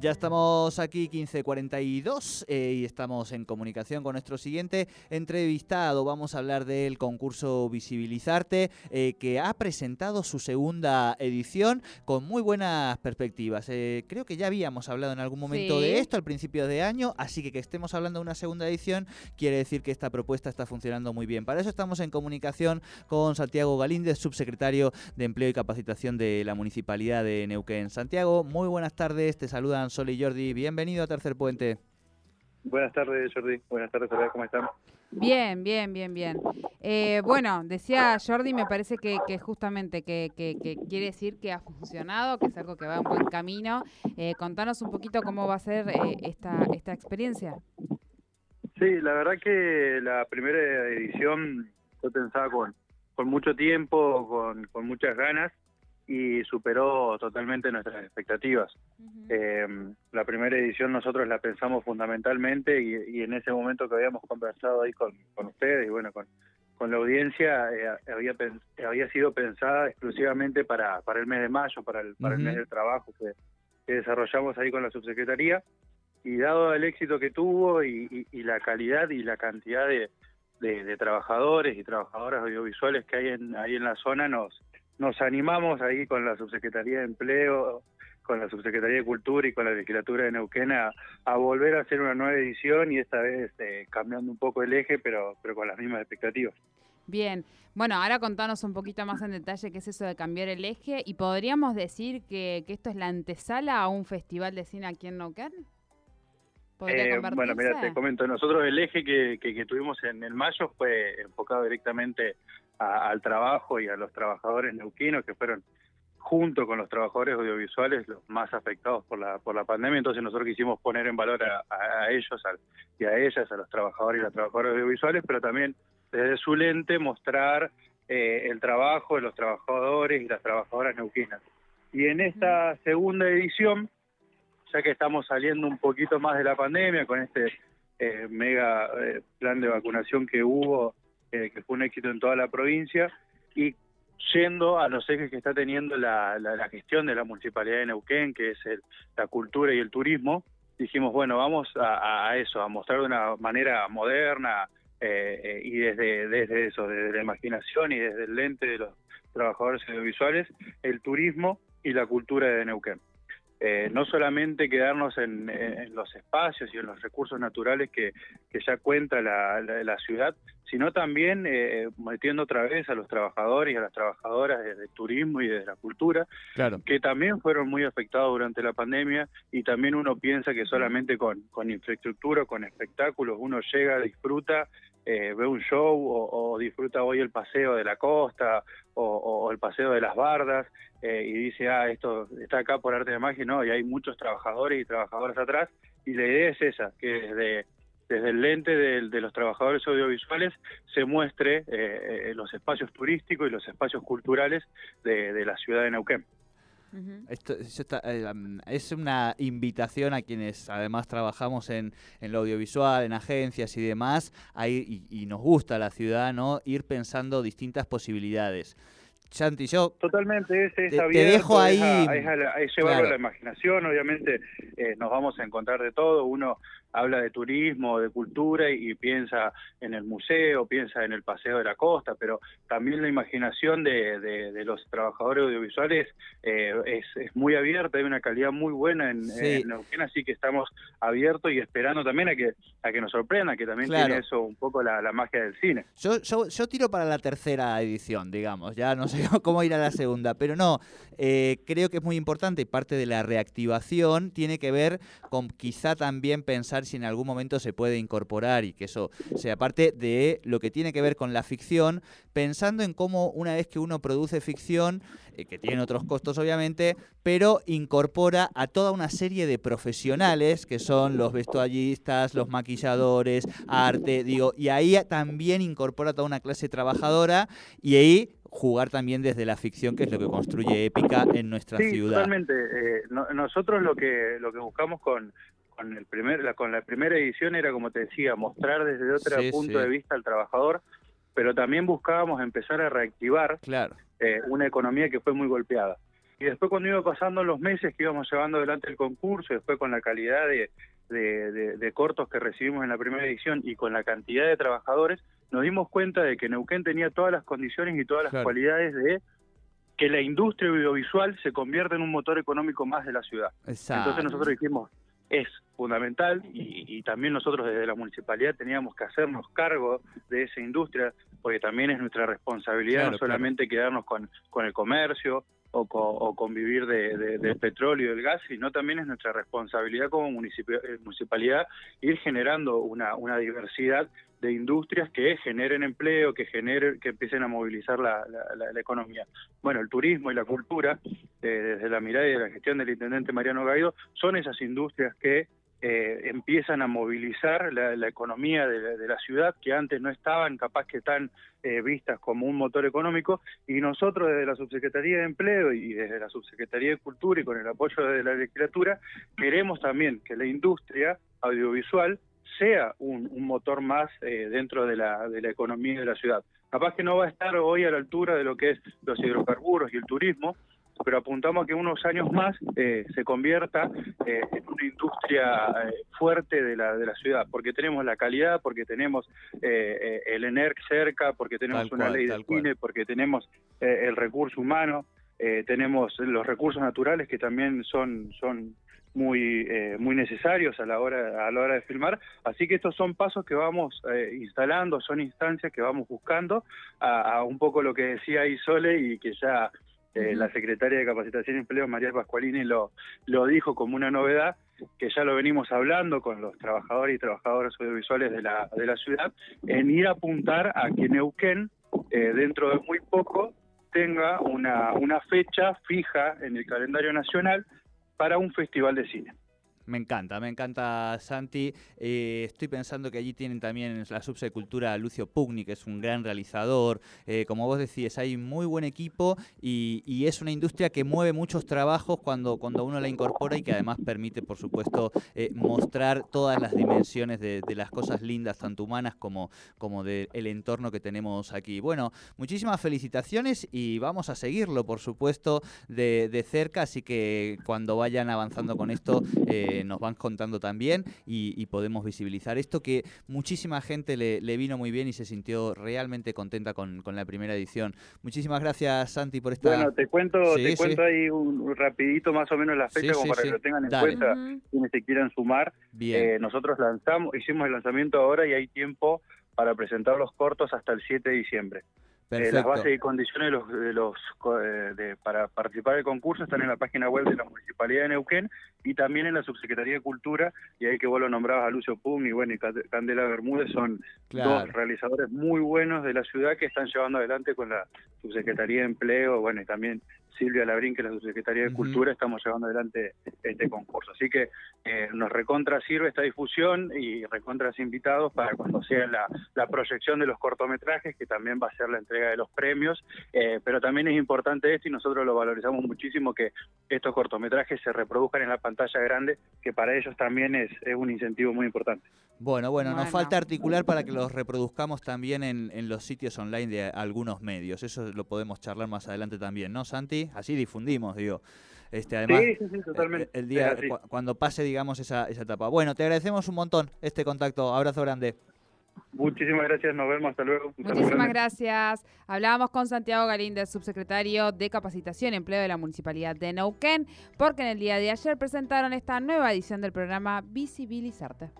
Ya estamos aquí 1542 eh, y estamos en comunicación con nuestro siguiente entrevistado. Vamos a hablar del concurso Visibilizarte eh, que ha presentado su segunda edición con muy buenas perspectivas. Eh, creo que ya habíamos hablado en algún momento de esto al principio de año, así que que estemos hablando de una segunda edición quiere decir que esta propuesta está funcionando muy bien. Para eso estamos en comunicación con Santiago Galíndez, subsecretario de Empleo y Capacitación de la Municipalidad de Neuquén. Santiago, muy buenas tardes, te saludan Sol y Jordi. Bienvenido a Tercer Puente. Buenas tardes, Jordi. Buenas tardes, ¿cómo están? Bien, bien, bien, bien. Eh, bueno, decía Jordi, me parece que, justamente que, quiere decir que ha funcionado, que es algo que va en buen camino. Eh, contanos un poquito cómo va a ser eh, esta, esta experiencia. Sí, la verdad que la primera edición yo pensaba con, con mucho tiempo, con, con muchas ganas y superó totalmente nuestras expectativas. Eh, la primera edición nosotros la pensamos fundamentalmente y, en ese momento que habíamos conversado ahí con, ustedes y bueno, con, con la audiencia, eh, había, había sido pensada exclusivamente para, para el mes de mayo, para el, para el mes del trabajo que, desarrollamos ahí con la subsecretaría. Y dado el éxito que tuvo y, la calidad y la cantidad de, de, trabajadores y trabajadoras audiovisuales que hay en, ahí en la zona nos nos animamos ahí con la Subsecretaría de Empleo, con la Subsecretaría de Cultura y con la Legislatura de Neuquén a, volver a hacer una nueva edición y esta vez eh, cambiando un poco el eje, pero, pero con las mismas expectativas. Bien, bueno, ahora contanos un poquito más en detalle qué es eso de cambiar el eje y podríamos decir que, esto es la antesala a un festival de cine aquí en Neuquén. Eh, bueno, mira, te comento, nosotros el eje que, que, tuvimos en el mayo fue enfocado directamente al trabajo y a los trabajadores neuquinos que fueron junto con los trabajadores audiovisuales los más afectados por la por la pandemia. Entonces nosotros quisimos poner en valor a, ellos y a ellas a los trabajadores y las trabajadoras audiovisuales pero también desde su lente mostrar eh, el trabajo de los trabajadores y las trabajadoras neuquinas. Y en esta segunda edición ya que estamos saliendo un poquito más de la pandemia con este eh, mega eh, plan de vacunación que hubo eh, que fue un éxito en toda la provincia, y yendo a los ejes que está teniendo la, la, gestión de la Municipalidad de Neuquén, que es el, la cultura y el turismo, dijimos, bueno, vamos a, eso, a mostrar de una manera moderna eh, eh, y desde, desde eso, desde la imaginación y desde el lente de los trabajadores audiovisuales, el turismo y la cultura de Neuquén. Eh, no solamente quedarnos en, los espacios y en los recursos naturales que, ya cuenta la, ciudad, sino también eh, metiendo otra vez a los trabajadores y a las trabajadoras desde el turismo y desde la cultura, que también fueron muy afectados durante la pandemia y también uno piensa que solamente con, con infraestructura, con espectáculos, uno llega, disfruta eh, ve un show o, disfruta hoy el paseo de la costa o, el paseo de las bardas eh, y dice, ah, esto está acá por arte de magia, no, y hay muchos trabajadores y trabajadoras atrás y la idea es esa, que desde, desde el lente de, los trabajadores audiovisuales se muestre eh, los espacios turísticos y los espacios culturales de la ciudad de Neuquén. Esto, eh, es una invitación a quienes además trabajamos en, lo audiovisual, en agencias y demás, y, y, nos gusta la ciudad, ¿no? Ir pensando distintas posibilidades. Chanti, yo. Totalmente, es, te, dejo ahí. Es, llevarlo a la imaginación, obviamente eh, nos vamos a encontrar de todo. Uno habla de turismo, de cultura y, piensa en el museo, piensa en el paseo de la costa, pero también la imaginación de, de, los trabajadores audiovisuales eh, es, es, muy abierta, hay una calidad muy buena en, Neuquén, así que estamos abiertos y esperando también a que a que nos sorprenda, que también tiene eso un poco la, la magia del cine. Yo, yo, yo tiro para la tercera edición, digamos, ya no sé cómo ir a la segunda, pero no, eh, creo que es muy importante y parte de la reactivación tiene que ver con quizá también pensar si en algún momento se puede incorporar y que eso sea parte de lo que tiene que ver con la ficción, pensando en cómo una vez que uno produce ficción, eh, que tiene otros costos obviamente, pero incorpora a toda una serie de profesionales que son los vestuaristas, los maquilladores, arte, digo, y ahí también incorpora toda una clase trabajadora y ahí jugar también desde la ficción, que es lo que construye épica en nuestra sí, ciudad. Totalmente. Eh, nosotros lo que lo que buscamos con, con el primer, la, con la primera edición era como te decía, mostrar desde otro punto de vista al trabajador, pero también buscábamos empezar a reactivar claro. Eh, una economía que fue muy golpeada. Y después cuando iba pasando los meses que íbamos llevando adelante el concurso, después con la calidad de, de, cortos que recibimos en la primera edición y con la cantidad de trabajadores, nos dimos cuenta de que Neuquén tenía todas las condiciones y todas las cualidades de que la industria audiovisual se convierta en un motor económico más de la ciudad. Entonces nosotros dijimos, es fundamental y, también nosotros desde la municipalidad teníamos que hacernos cargo de esa industria porque también es nuestra responsabilidad no solamente quedarnos con, con el comercio o, o convivir de, del petróleo y del gas, sino también es nuestra responsabilidad como eh, municipalidad ir generando una, una diversidad de industrias que generen empleo, que generen, que empiecen a movilizar la, la, economía. Bueno, el turismo y la cultura, eh, desde la mirada y de la gestión del intendente Mariano Gaido, son esas industrias que eh, empiezan a movilizar la, economía de, la ciudad, que antes no estaban capaz que están eh, vistas como un motor económico, y nosotros desde la Subsecretaría de Empleo y desde la Subsecretaría de Cultura y con el apoyo de la legislatura, queremos también que la industria audiovisual sea un, motor más eh, dentro de la, de la economía de la ciudad. Capaz que no va a estar hoy a la altura de lo que es los hidrocarburos y el turismo, pero apuntamos a que unos años más eh, se convierta eh, en una industria eh, fuerte de la, de la ciudad, porque tenemos la calidad, porque tenemos el ENERC cerca, porque tenemos una ley de cine, porque tenemos el recurso humano, tenemos los recursos naturales que también son, son muy muy necesarios a la hora a la hora de filmar. Así que estos son pasos que vamos instalando son instancias que vamos buscando a, a, un poco lo que decía Isole y que ya eh, la secretaria de Capacitación y Empleo, María Pascualini, lo, lo dijo como una novedad, que ya lo venimos hablando con los trabajadores y trabajadoras audiovisuales de la, de la ciudad, en ir a apuntar a que Neuquén, eh, dentro de muy poco, tenga una, una fecha fija en el calendario nacional para un festival de cine. Me encanta, me encanta Santi. Eh, estoy pensando que allí tienen también la subsecultura Lucio Pugni, que es un gran realizador. Eh, como vos decís, hay muy buen equipo y, es una industria que mueve muchos trabajos cuando, cuando uno la incorpora y que además permite, por supuesto, eh, mostrar todas las dimensiones de, las cosas lindas, tanto humanas como, como del entorno que tenemos aquí. Bueno, muchísimas felicitaciones y vamos a seguirlo, por supuesto, de, de cerca. Así que cuando vayan avanzando con esto, nos van contando también y, podemos visibilizar. Esto que muchísima gente le, vino muy bien y se sintió realmente contenta con, la primera edición. Muchísimas gracias Santi por esta... Bueno, te cuento, te cuento ahí un, rapidito más o menos la fecha como para que lo tengan en cuenta quienes se quieran sumar. Eh, nosotros lanzamos, hicimos el lanzamiento ahora y hay tiempo para presentar los cortos hasta el 7 de diciembre. Eh, las bases y condiciones de los, de los eh, de, para participar del concurso están en la página web de la Municipalidad de Neuquén y también en la Subsecretaría de Cultura, y ahí que vos lo nombrabas a Lucio Pum y bueno, y Candela Bermúdez son dos realizadores muy buenos de la ciudad que están llevando adelante con la Subsecretaría de Empleo, bueno, y también Silvia Labrín, que es la Subsecretaría de Cultura, estamos llevando adelante este concurso. Así que eh, nos recontra sirve esta difusión y recontras invitados para cuando sea la, la proyección de los cortometrajes, que también va a ser la entrega de los premios, eh, pero también es importante esto y nosotros lo valorizamos muchísimo que estos cortometrajes se reproduzcan en la pantalla grande, que para ellos también es, un incentivo muy importante. Bueno, bueno, nos falta articular para que los reproduzcamos también en, en, los sitios online de algunos medios. Eso lo podemos charlar más adelante también, ¿no, Santi? Así difundimos, digo. Este, además, sí, sí, totalmente. El, día, cuando pase, digamos, esa, esa etapa. Bueno, te agradecemos un montón este contacto. Abrazo grande. Muchísimas gracias, nos vemos, hasta luego. Muchísimas gracias. Hablábamos con Santiago Galíndez, subsecretario de Capacitación y Empleo de la Municipalidad de Neuquén, porque en el día de ayer presentaron esta nueva edición del programa Visibilizarte.